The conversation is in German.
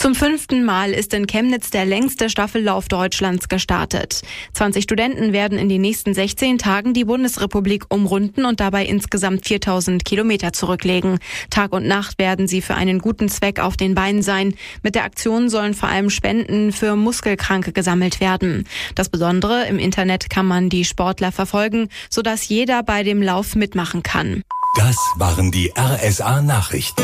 Zum fünften Mal ist in Chemnitz der längste Staffellauf Deutschlands gestartet. 20 Studenten werden in den nächsten 16 Tagen die Bundesrepublik umrunden und dabei insgesamt 4000 Kilometer zurücklegen. Tag und Nacht werden sie für einen guten Zweck auf den Beinen sein. Mit der Aktion sollen vor allem Spenden für Muskelkranke gesammelt werden. Das Besondere, im Internet kann man die Sportler verfolgen, sodass jeder bei dem Lauf mitmachen kann. Das waren die RSA Nachrichten.